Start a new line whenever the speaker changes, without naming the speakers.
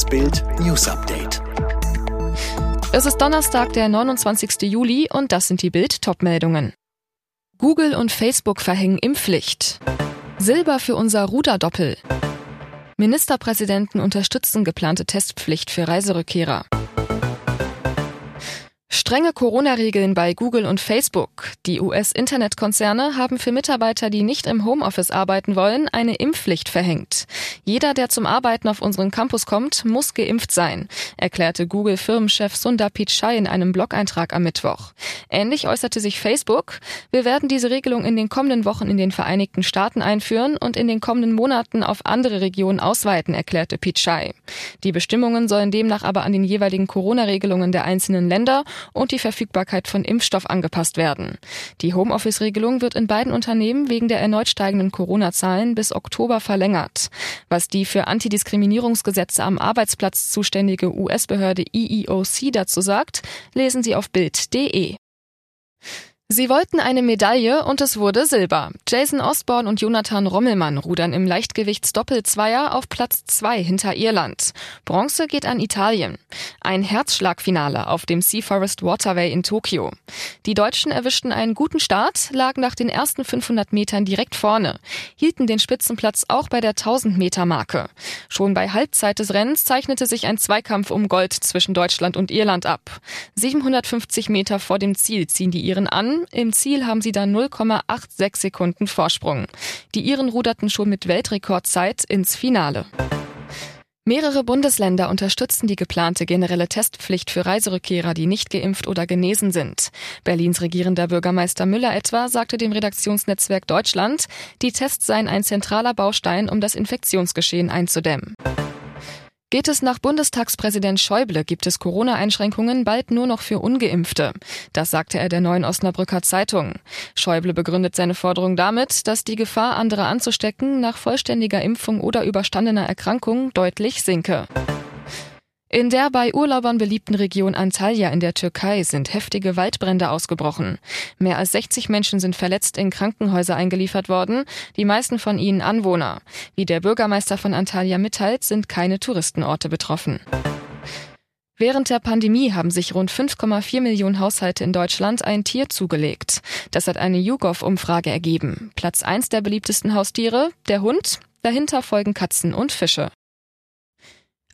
Das Bild News Update.
Es ist Donnerstag, der 29. Juli und das sind die Bild Topmeldungen. Google und Facebook verhängen Impfpflicht. Silber für unser Ruderdoppel. Ministerpräsidenten unterstützen geplante Testpflicht für Reiserückkehrer. Strenge Corona-Regeln bei Google und Facebook. Die US-Internetkonzerne haben für Mitarbeiter, die nicht im Homeoffice arbeiten wollen, eine Impfpflicht verhängt. Jeder, der zum Arbeiten auf unseren Campus kommt, muss geimpft sein, erklärte Google-Firmenchef Sundar Pichai in einem Blog-Eintrag am Mittwoch. Ähnlich äußerte sich Facebook. Wir werden diese Regelung in den kommenden Wochen in den Vereinigten Staaten einführen und in den kommenden Monaten auf andere Regionen ausweiten, erklärte Pichai. Die Bestimmungen sollen demnach aber an den jeweiligen Corona-Regelungen der einzelnen Länder und die Verfügbarkeit von Impfstoff angepasst werden. Die Homeoffice-Regelung wird in beiden Unternehmen wegen der erneut steigenden Corona-Zahlen bis Oktober verlängert. Was die für Antidiskriminierungsgesetze am Arbeitsplatz zuständige US-Behörde EEOC dazu sagt, lesen Sie auf Bild.de. Sie wollten eine Medaille und es wurde Silber. Jason Osborne und Jonathan Rommelmann rudern im Leichtgewichtsdoppelzweier auf Platz zwei hinter Irland. Bronze geht an Italien. Ein Herzschlagfinale auf dem Sea Forest Waterway in Tokio. Die Deutschen erwischten einen guten Start, lagen nach den ersten 500 Metern direkt vorne, hielten den Spitzenplatz auch bei der 1000 Meter Marke. Schon bei Halbzeit des Rennens zeichnete sich ein Zweikampf um Gold zwischen Deutschland und Irland ab. 750 Meter vor dem Ziel ziehen die Iren an, im Ziel haben sie dann 0,86 Sekunden Vorsprung. Die Iren ruderten schon mit Weltrekordzeit ins Finale. Mehrere Bundesländer unterstützen die geplante generelle Testpflicht für Reiserückkehrer, die nicht geimpft oder genesen sind. Berlins regierender Bürgermeister Müller etwa sagte dem Redaktionsnetzwerk Deutschland, die Tests seien ein zentraler Baustein, um das Infektionsgeschehen einzudämmen. Geht es nach Bundestagspräsident Schäuble, gibt es Corona-Einschränkungen bald nur noch für Ungeimpfte. Das sagte er der neuen Osnabrücker Zeitung. Schäuble begründet seine Forderung damit, dass die Gefahr, andere anzustecken, nach vollständiger Impfung oder überstandener Erkrankung deutlich sinke. In der bei Urlaubern beliebten Region Antalya in der Türkei sind heftige Waldbrände ausgebrochen. Mehr als 60 Menschen sind verletzt in Krankenhäuser eingeliefert worden, die meisten von ihnen Anwohner. Wie der Bürgermeister von Antalya mitteilt, sind keine Touristenorte betroffen. Während der Pandemie haben sich rund 5,4 Millionen Haushalte in Deutschland ein Tier zugelegt. Das hat eine YouGov-Umfrage ergeben. Platz eins der beliebtesten Haustiere, der Hund, dahinter folgen Katzen und Fische.